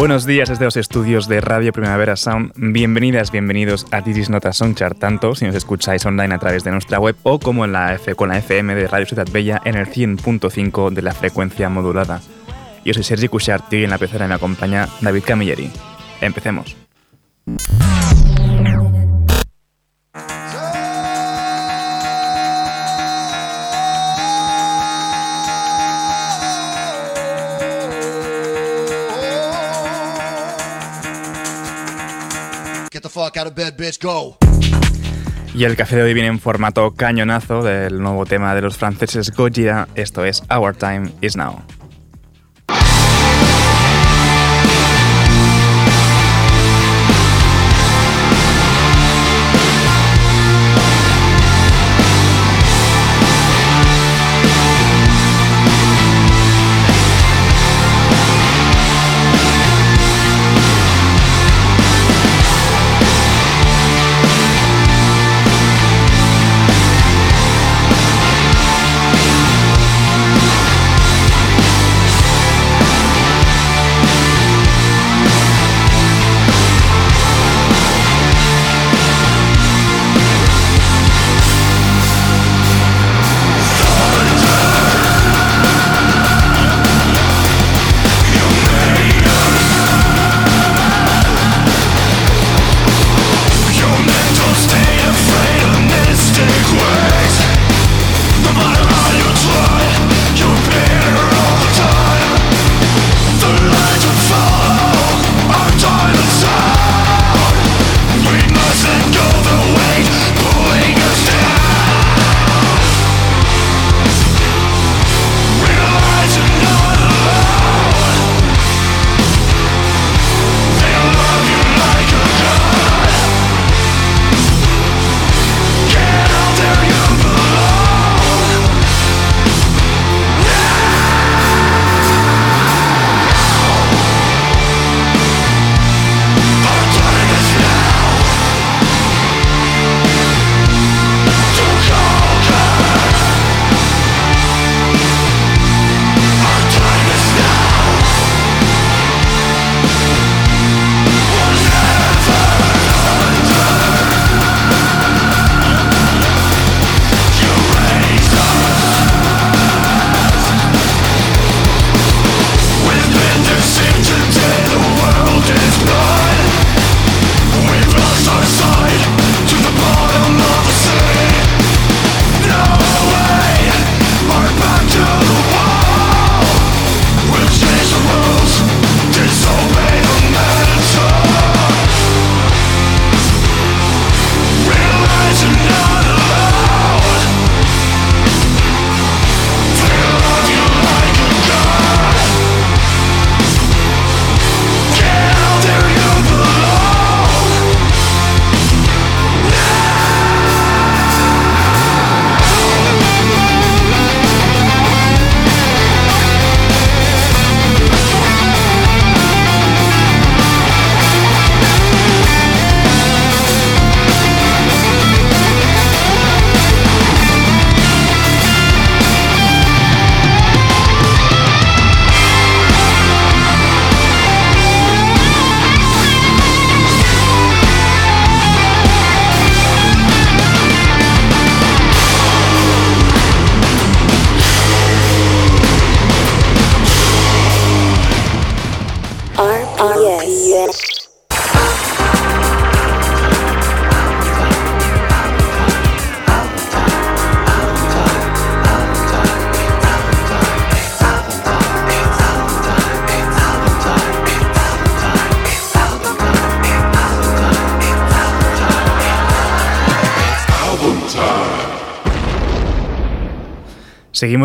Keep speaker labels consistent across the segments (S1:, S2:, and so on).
S1: Buenos días desde los estudios de Radio Primavera Sound. Bienvenidas, bienvenidos a This Nota Soundchart, tanto si nos escucháis online a través de nuestra web o como en la F con la FM de Radio Ciudad Bella en el 100.5 de la frecuencia modulada. Yo soy Sergi Cushart y en la pecera me acompaña David Camilleri. Empecemos. Y el café de hoy viene en formato cañonazo del nuevo tema de los franceses Gojira. Esto es Our Time Is Now.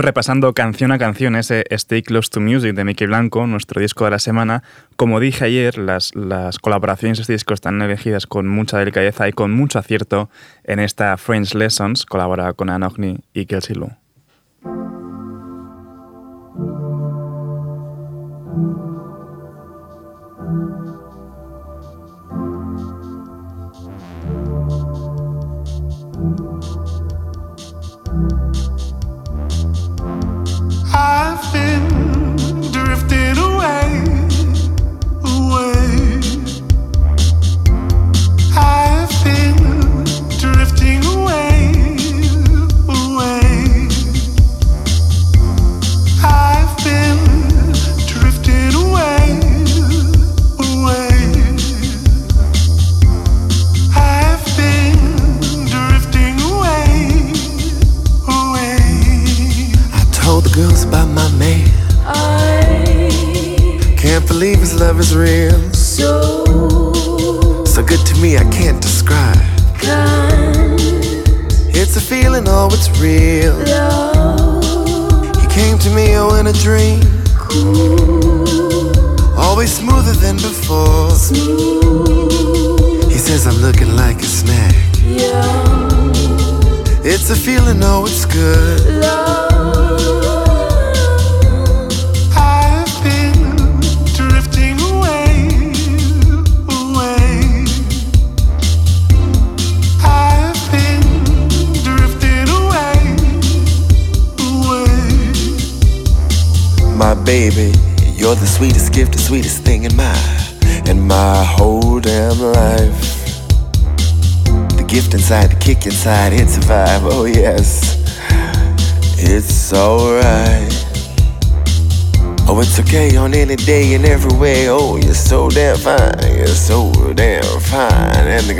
S2: Repasando canción a canción ese Stay Close to Music de Mickey Blanco, nuestro disco de la semana. Como dije ayer, las, las colaboraciones de este disco están elegidas con mucha delicadeza y con mucho acierto en esta French Lessons, colabora con Anogni y Kelsey Lou.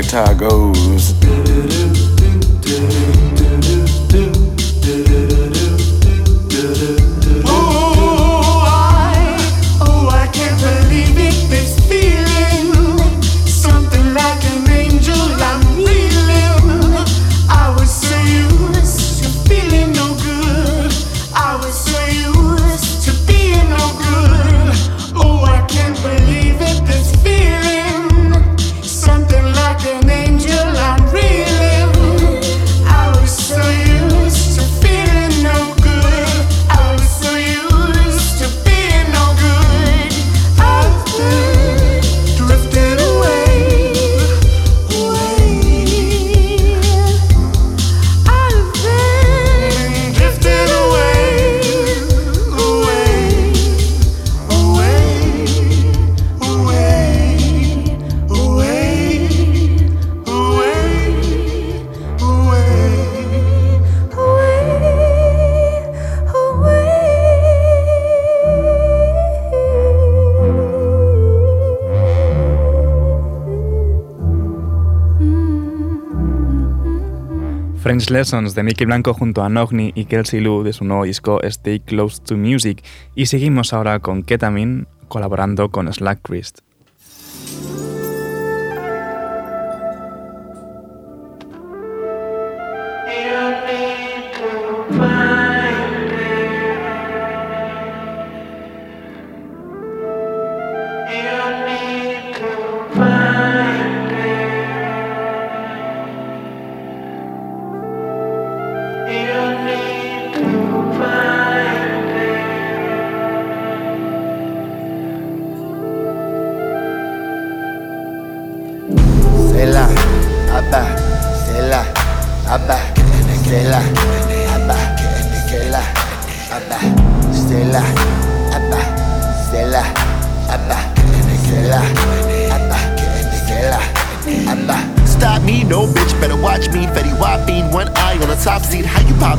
S3: Guitar
S2: Lessons de Mickey Blanco junto a Nogni y Kelsey Lou de su nuevo disco Stay Close to Music. Y seguimos ahora con Ketamine colaborando con Slack Christ.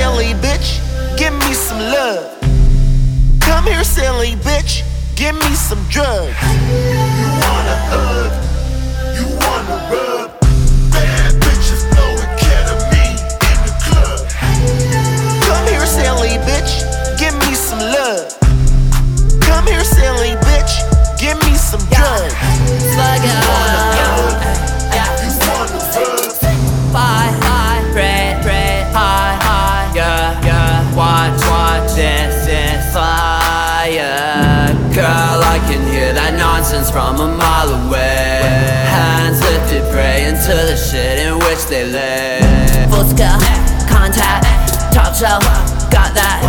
S3: silly bitch, give me some love. Come here, silly bitch, give me some drugs. You wanna hug, you wanna.
S2: Shelf, got that.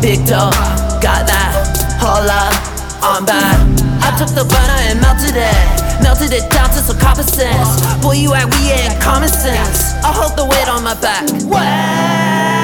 S2: Big dough, got that. Hold up, I'm back. I took the burner and melted it. Melted it down to some copper sense. Boy, you act we ain't common sense. I hold the weight on my back. Where?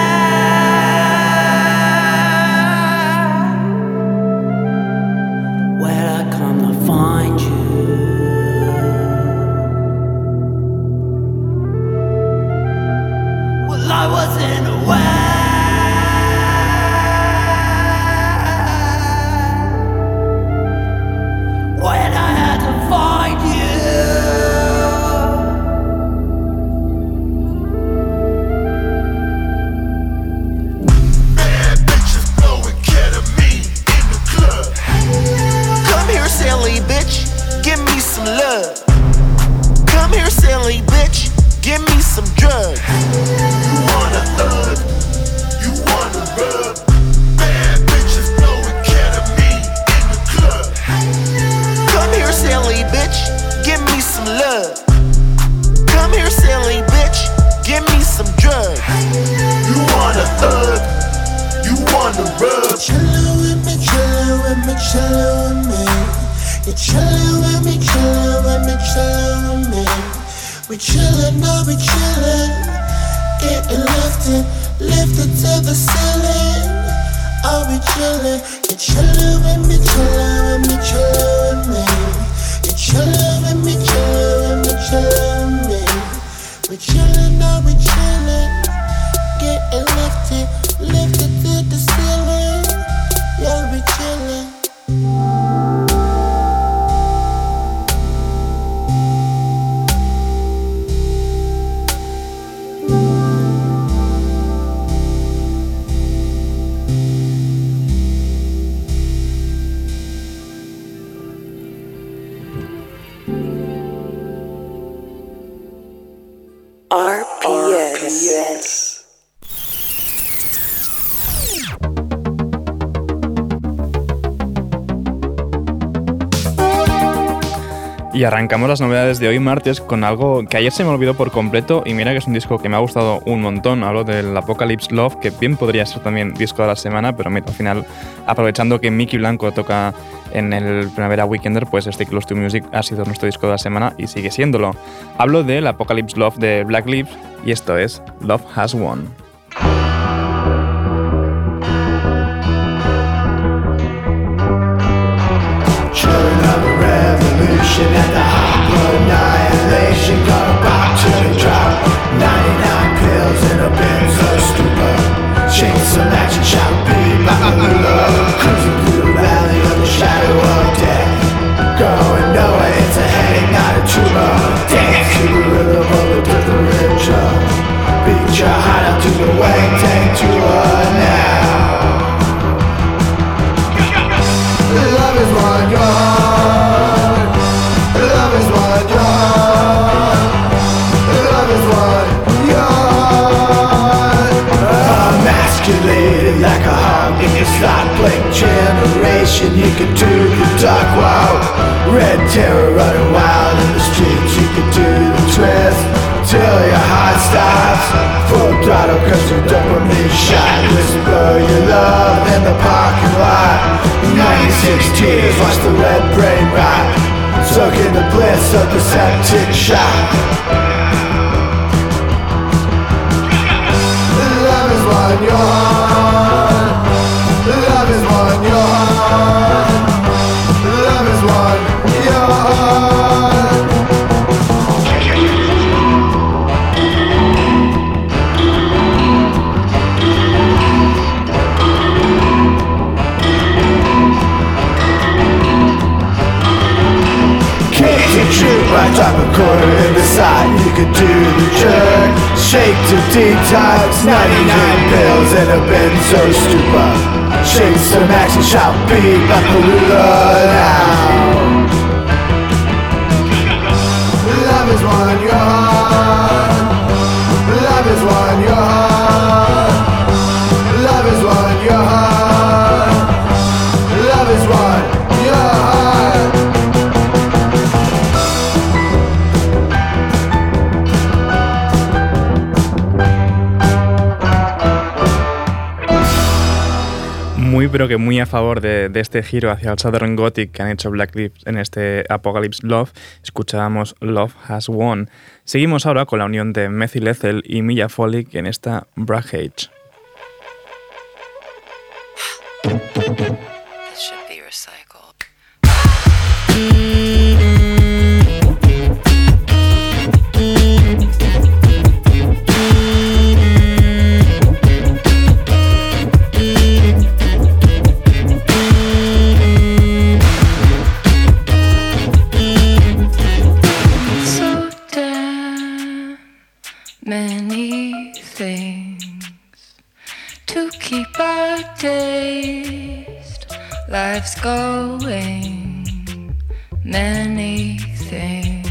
S1: Y arrancamos las novedades de hoy martes con algo que ayer se me olvidó por completo y mira que es un disco que me ha gustado un montón. Hablo del Apocalypse Love, que bien podría ser también disco de la semana, pero al final, aprovechando que Mickey Blanco toca en el Primavera Weekender, pues este Close to Music ha sido nuestro disco de la semana y sigue siéndolo. Hablo del Apocalypse Love de Black Lips y esto es Love Has Won.
S4: Annihilation Got a back to the drop 99 pills in a benzo stupor Change some action, shout beat back generation. You can do the dark wow. Red terror running wild in the streets. You can do the twist till your heart stops. Full throttle cause your dopamine shot. Whisper your love in the parking lot. 96 tears, watch the red brain rot. Soak in the bliss of the septic shock. Love is one yawn. Drop a quarter and decide you could do the jerk. Shake to detox, 99 pills and a benzo stupor. Shake some action, shout beat Bacarula now. Love is one
S1: Muy, pero que muy a favor de, de este giro hacia el Southern Gothic que han hecho Black Lips en este Apocalypse Love, escuchábamos Love Has Won. Seguimos ahora con la unión de Methyl Ethel y Milla Folic en esta Brahage.
S5: This should.
S6: Many things to keep our taste. Life's going many things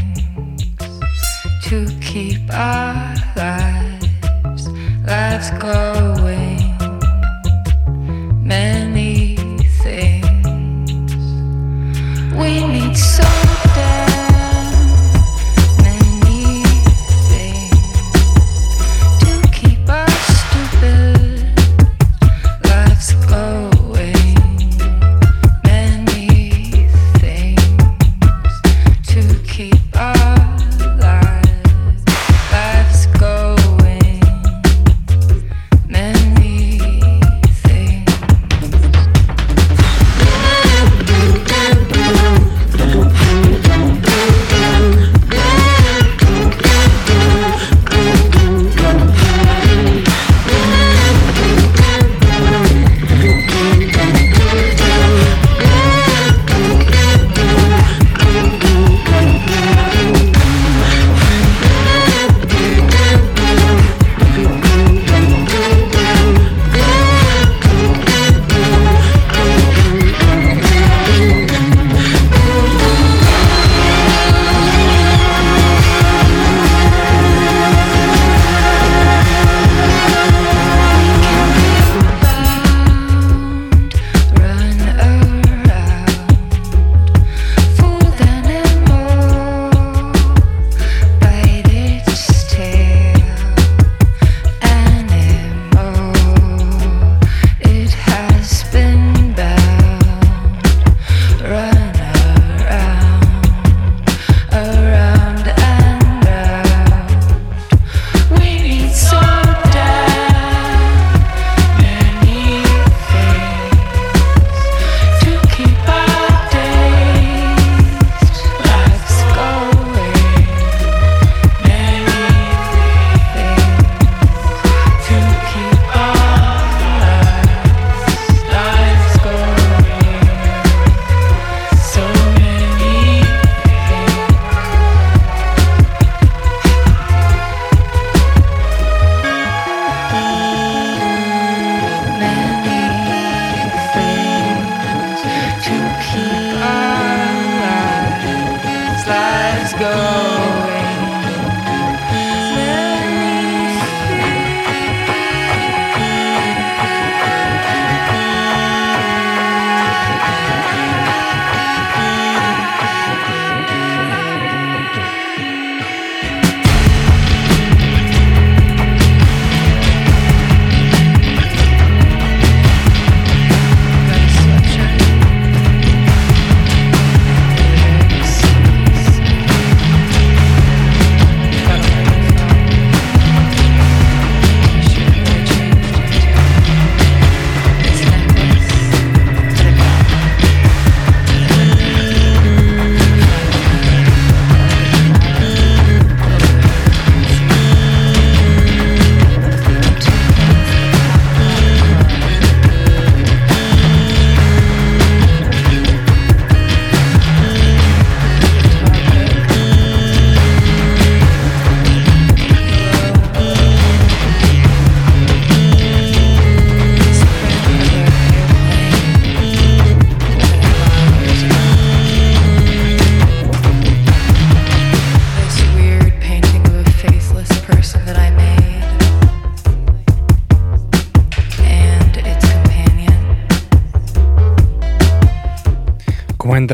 S6: to keep our lives. Life's going many things. We need so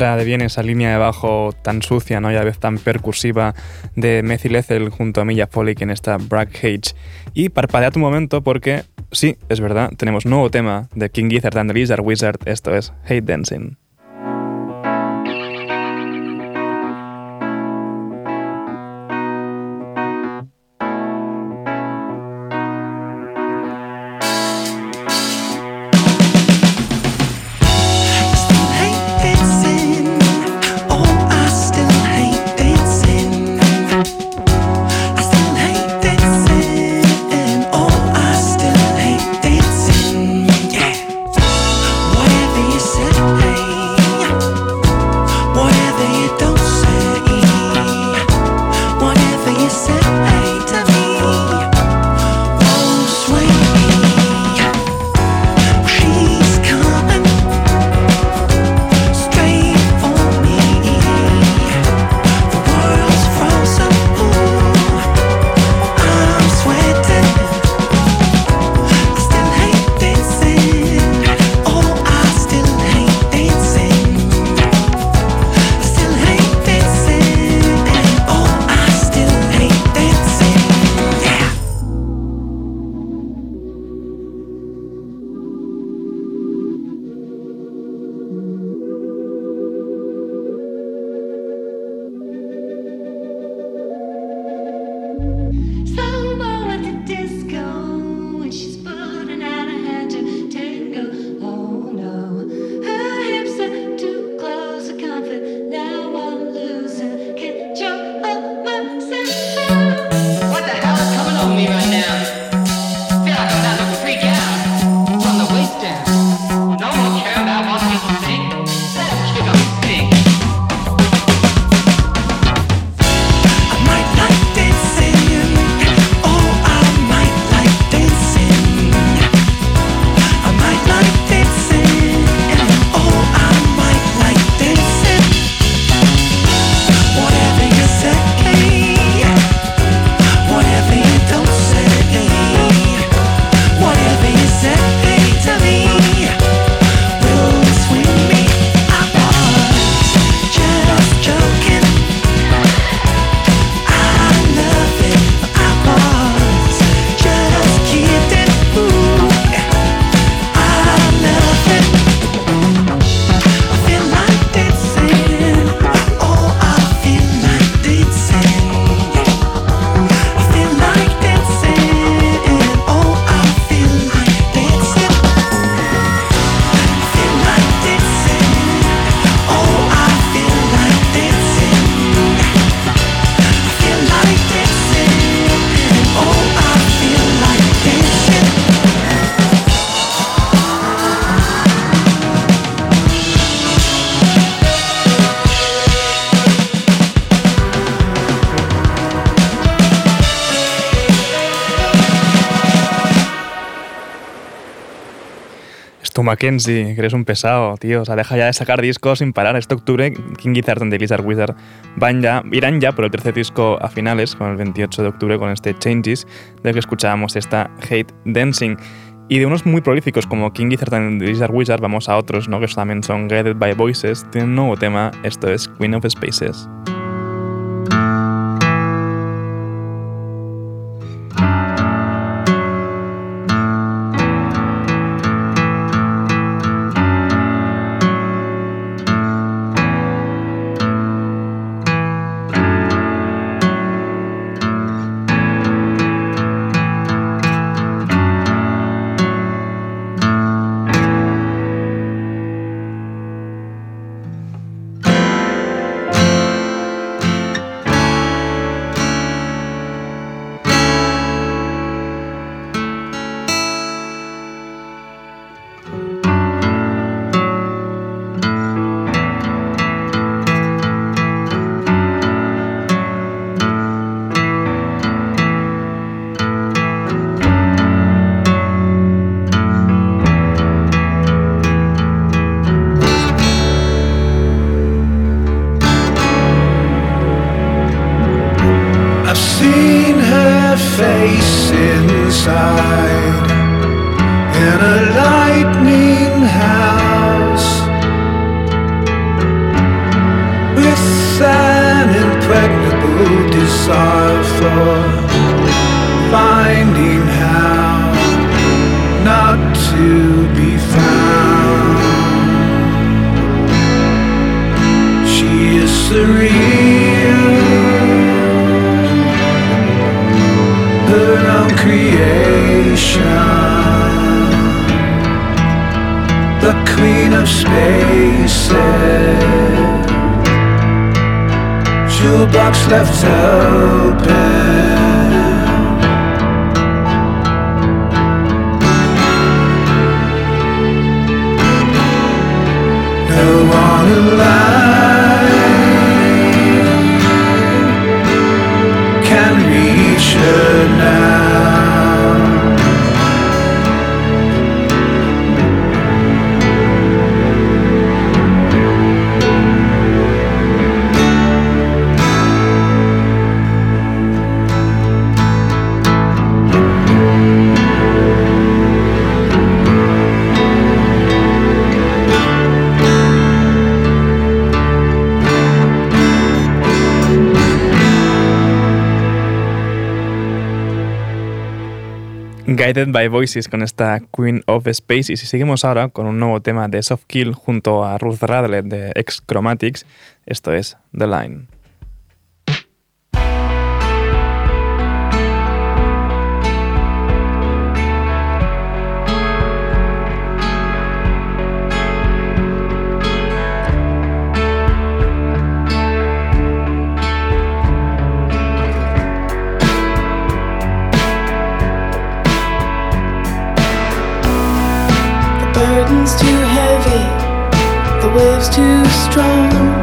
S7: De bien esa línea de bajo tan sucia ¿no? y a la vez tan percusiva de Methyl Ethel junto a Milla Folic en esta Brack Cage. Y parpadea tu momento porque, sí, es verdad, tenemos nuevo tema de King Gizzard and the Lizard Wizard, esto es Hate Dancing. Mackenzie, que eres un pesado, tío. O sea, deja ya de sacar discos sin parar. Este octubre, King Gizzard and the Lizard Wizard van ya, irán ya por el tercer disco a finales, con el 28 de octubre, con este Changes, del que escuchábamos esta Hate Dancing. Y de unos muy prolíficos como King Gizzard and the Lizard Wizard, vamos a otros, ¿no? Que también son Guided by Voices. Tienen un nuevo tema, esto es Queen of Spaces.
S4: are for finding how not to be found. She is surreal, her own creation, the queen of spaces two left open. No one alive can reach her now.
S1: Guided by Voices con esta Queen of Spaces. Y seguimos ahora con un nuevo tema de Soft Kill junto a Ruth Radlett de Ex Chromatics. Esto es The Line.
S8: too heavy, the wave's too strong.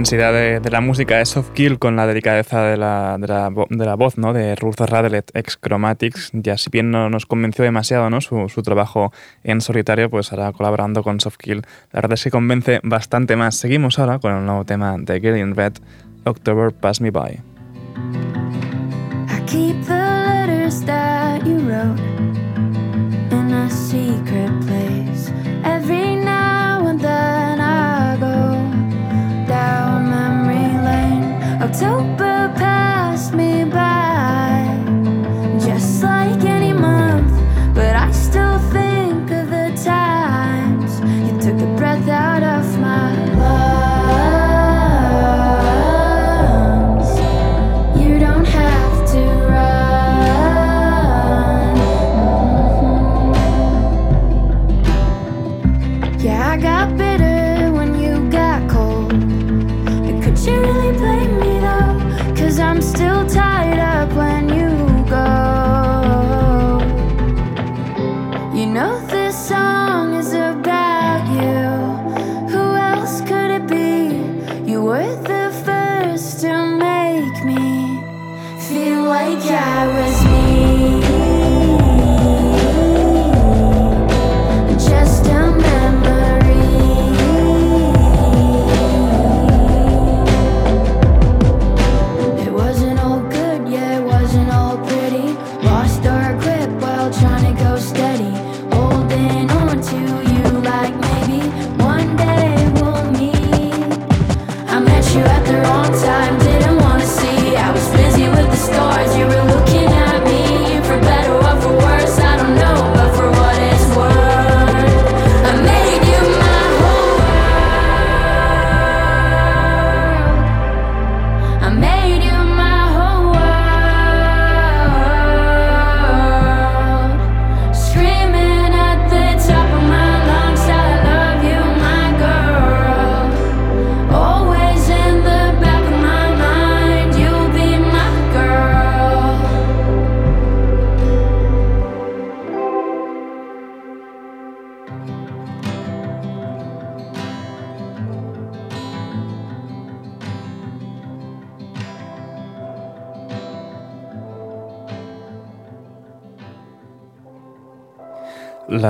S1: Intensidad de, de la música de Soft Kill con la delicadeza de la, de la, de la voz ¿no? de Ruth Radelet, ex Chromatics. Ya si bien no nos convenció demasiado ¿no? su, su trabajo en solitario, pues ahora colaborando con Soft Kill. La verdad es que convence bastante más. Seguimos ahora con el nuevo tema de Girl in Red, October Pass Me By.
S9: I keep the letters that you wrote in a secret place. Every October passed me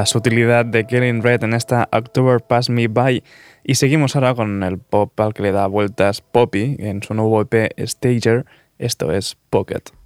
S1: la sutilidad de Killing Red en esta October Pass Me By. Y seguimos ahora con el pop al que le da vueltas Poppy en su nuevo EP Stager. Esto es Pocket.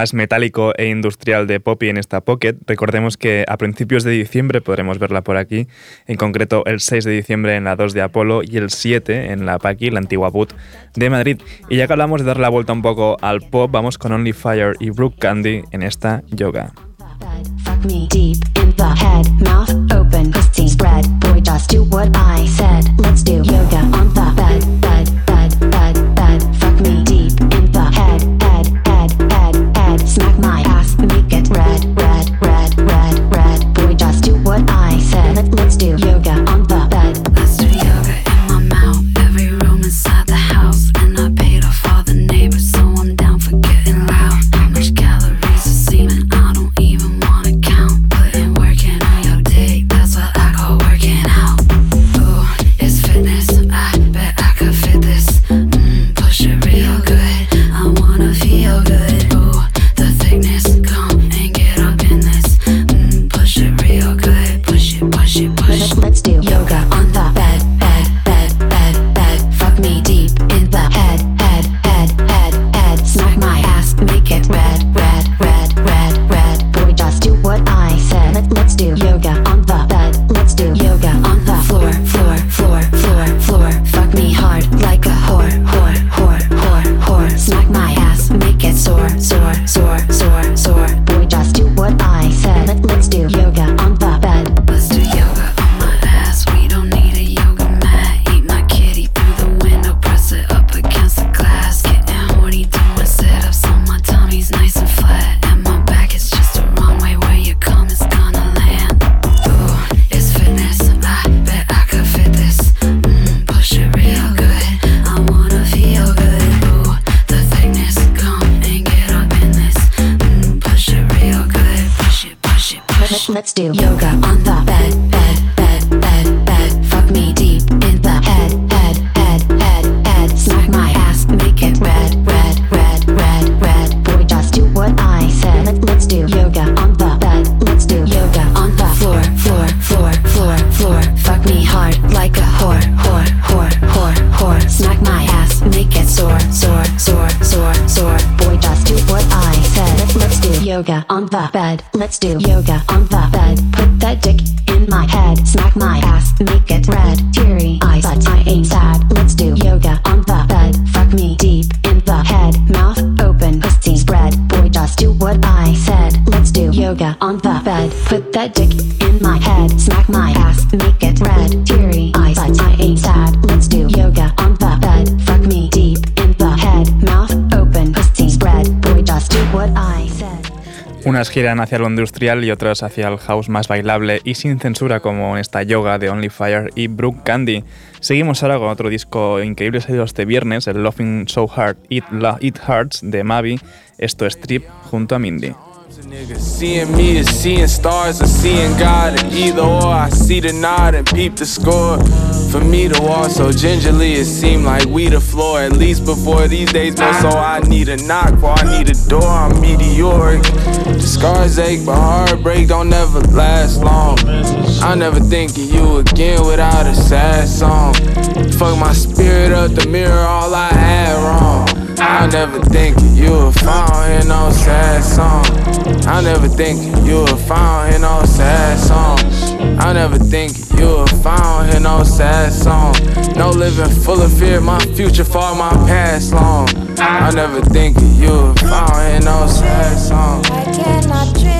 S10: Más metálico e industrial de Poppy en esta Pocket. Recordemos que a principios de diciembre podremos verla por aquí, en concreto el 6 de diciembre en la 2 de Apolo y el 7 en la Paki, la antigua boot de Madrid. Y ya que hablamos de dar la vuelta un poco al pop, vamos con Only Fire y Brooke Candy en esta yoga
S1: make it red. Teary eyes, I ain't sad. Let's do yoga on the bed. Fuck me deep in the head. Mouth open, pussy spread. Boy, just do what I said. Let's do yoga on the bed. Put that dick in my head. Smack my
S10: Giran hacia lo industrial y otras hacia el house más bailable y sin censura como en esta yoga de Only Fire y Brooke Candy. Seguimos ahora con otro disco increíble salido este viernes, el Loving So Hard It, La- de Mavi. Esto es Trip junto a Mindy.
S11: Nigga, seeing me is seeing stars or seeing God, and either or I see the nod and peep the score. For me to walk so gingerly, it seemed like we the floor. At least before these days, more so I need a knock, for I need a door. I'm meteoric. The scars ache, but heartbreak don't never last long. I never think of you again without a sad song. Fuck my spirit up the mirror, all I had wrong. I never think you if I don't hear no sad song. I never think you if I don't hear no sad song. I never think you if I don't hear no sad song. No living full of fear, my future far my past long. I never think you if I don't hear no sad song.
S12: I cannot trip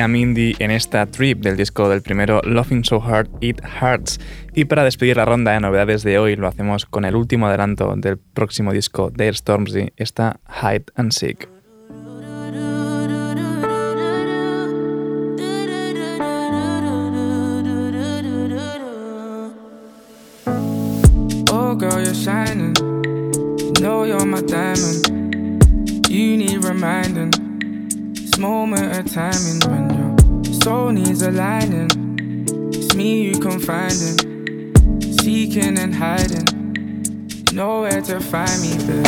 S12: A
S1: Mindy en esta trip del disco del primero Loving So Hard It Hurts. Y para despedir la ronda de novedades de hoy lo hacemos con el último adelanto del próximo disco de Stormzy, esta Hide and Seek.
S13: Oh girl, you're shining. You know you're my diamond. You need reminding. This moment of timing when your soul needs aligning. It's me you confiding, seeking and hiding. You know to find me, babe.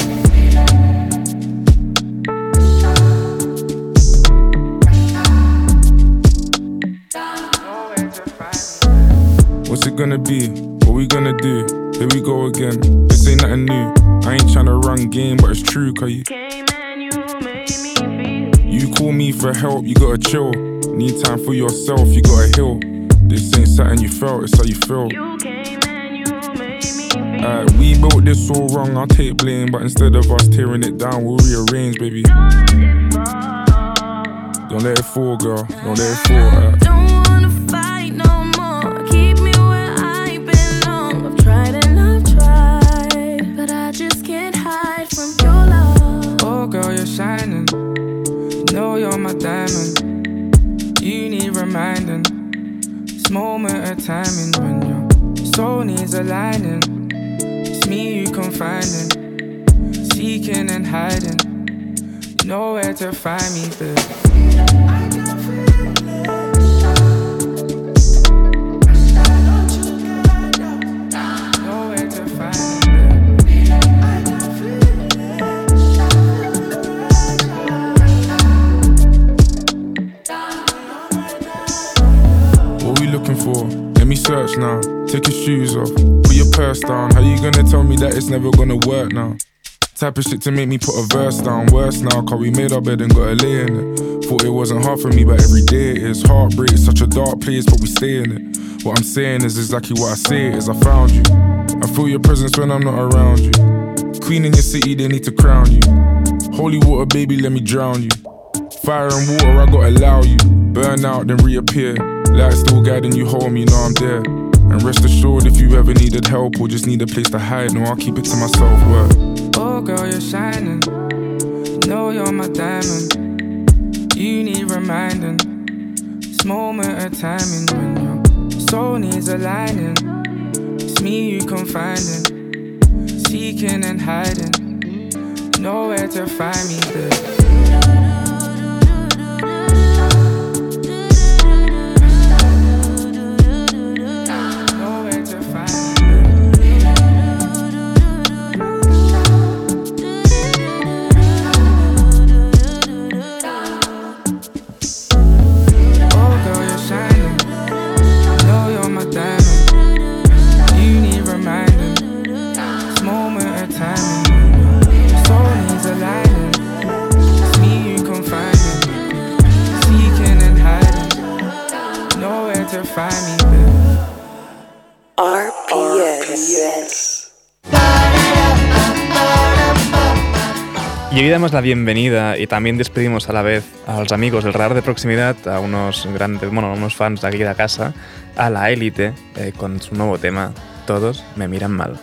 S14: What's it gonna be? What we gonna do? Here we go again. This ain't nothing new. I ain't tryna run game, but it's true, cause you. Call me for help, you gotta chill. Need time for yourself, you gotta heal. This ain't something you felt, it's how you feel. Uh, we built this all wrong, I'll take blame, but instead of us tearing it down, we'll rearrange, baby. Don't let it fall, girl. Don't let it fall. Uh.
S13: Moment of timing when your soul needs aligning. It's me you confiding, seeking and hiding. You know where to find me, babe.
S14: How gonna tell me that it's never gonna work now? Type of shit to make me put a verse down. Worse now, cause we made our bed and got a lay in it. Thought it wasn't hard for me, but every day it is. Heartbreak, such a dark place, but we stay in it. What I'm saying is exactly what I say is. I found you. I feel your presence when I'm not around you. Queen in your city, they need to crown you. Holy water, baby, let me drown you. Fire and water, I gotta allow you. Burn out, then reappear. Light still guiding you home, you know I'm there. And rest assured, if you ever needed help or just need a place to hide, no, I'll keep it to myself.
S13: Oh girl, you're shining. Know you're my diamond. You need reminding. This moment of timing when your soul needs aligning. It's me you confiding, seeking and hiding. Nowhere to find me, babe.
S1: Damos la bienvenida y también despedimos a la vez a los amigos del radar de proximidad, a unos grandes, bueno, a unos fans de aquí de casa, a la élite, eh, con su nuevo tema, Todos me miran mal.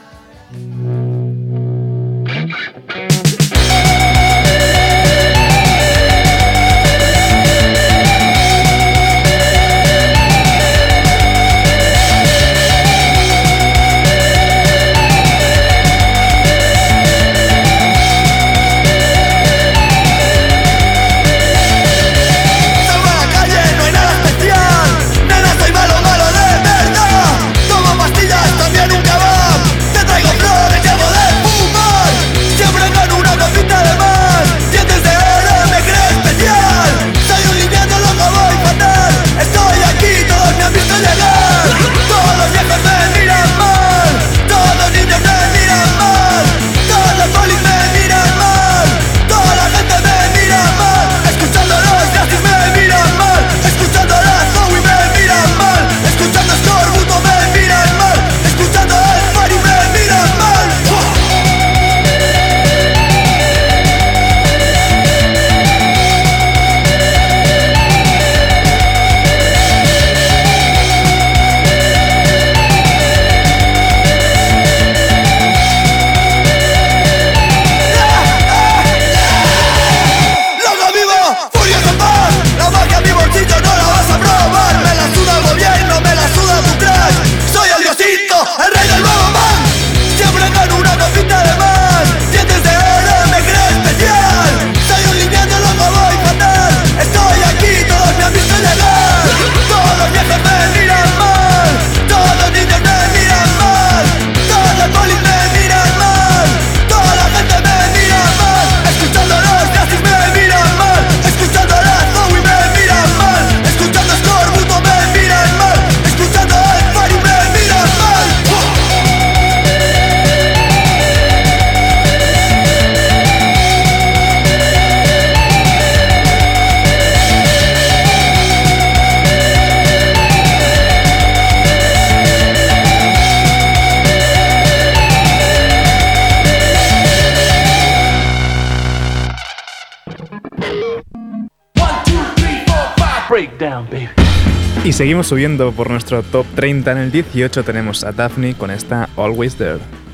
S15: Seguimos subiendo por nuestro top 30. En el 18 tenemos a Daphne con esta Always There.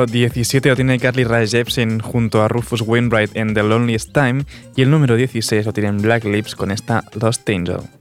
S15: Número 17 lo tiene Carly Rae Jepsen junto a Rufus Wainwright en The Loneliest Time y el número 16 lo tienen Black Lips con esta Lost Angel.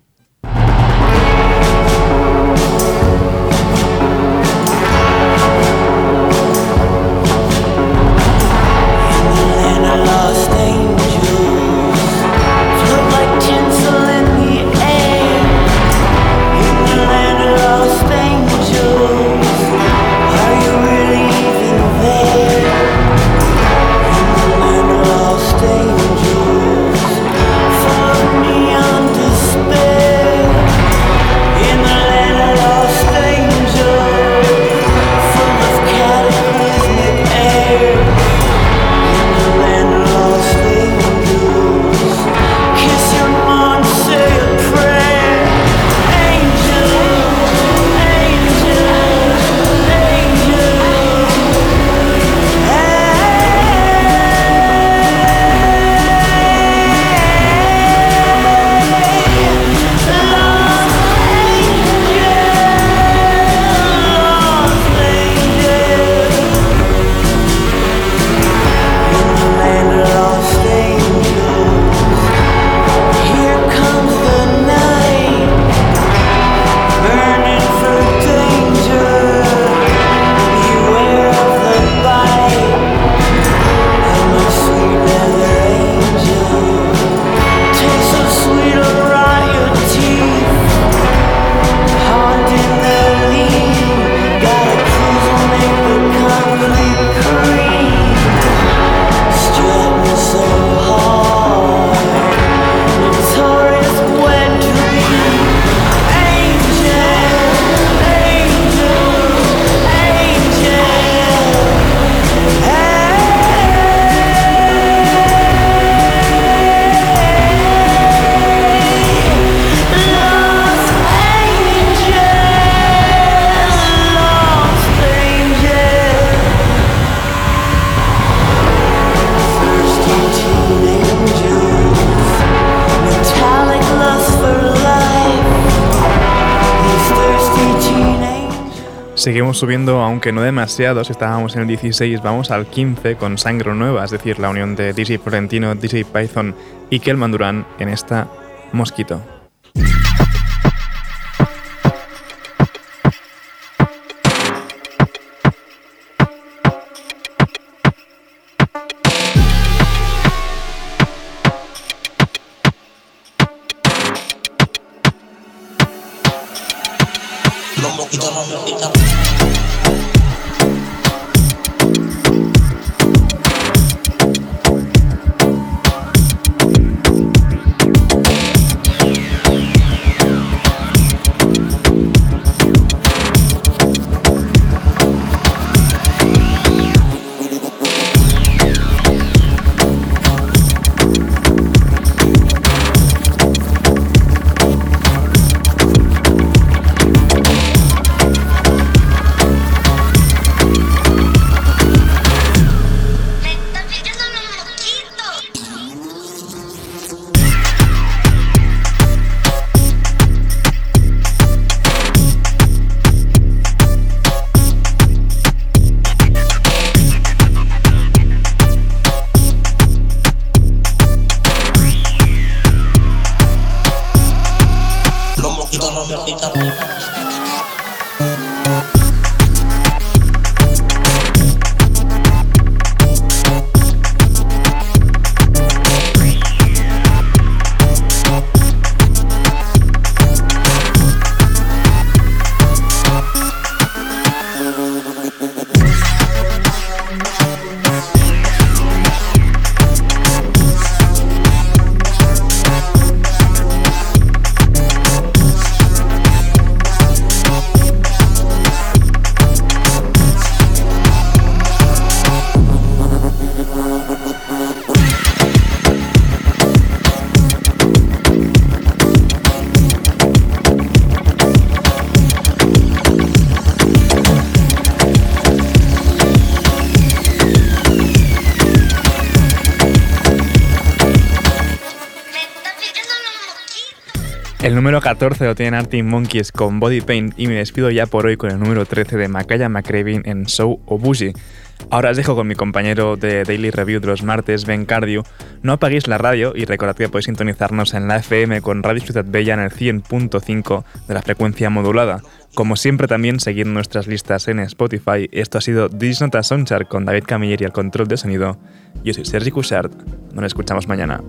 S15: Seguimos subiendo, aunque no demasiado, si estábamos en el 16, vamos al 15 con Sangre Nueva, es decir, la unión de DJ Florentino, DJ Python y Kelman Durán en esta Mosquito.
S1: Número 14 lo tienen Arctic Monkeys con Body Paint y me despido ya por hoy con el número 13 de Makaya McCravin en Show Obushi. Ahora os dejo con mi compañero de Daily Review de los martes, Ben Cardio. No apaguéis la radio y recordad que podéis sintonizarnos en la FM con Radio Ciudad Bella en el 100.5 de la frecuencia modulada. Como siempre también seguid nuestras listas en Spotify. Esto ha sido This Nota Soundchart con David Camilleri al control de sonido. Yo soy Sergi Cushart. Nos escuchamos mañana.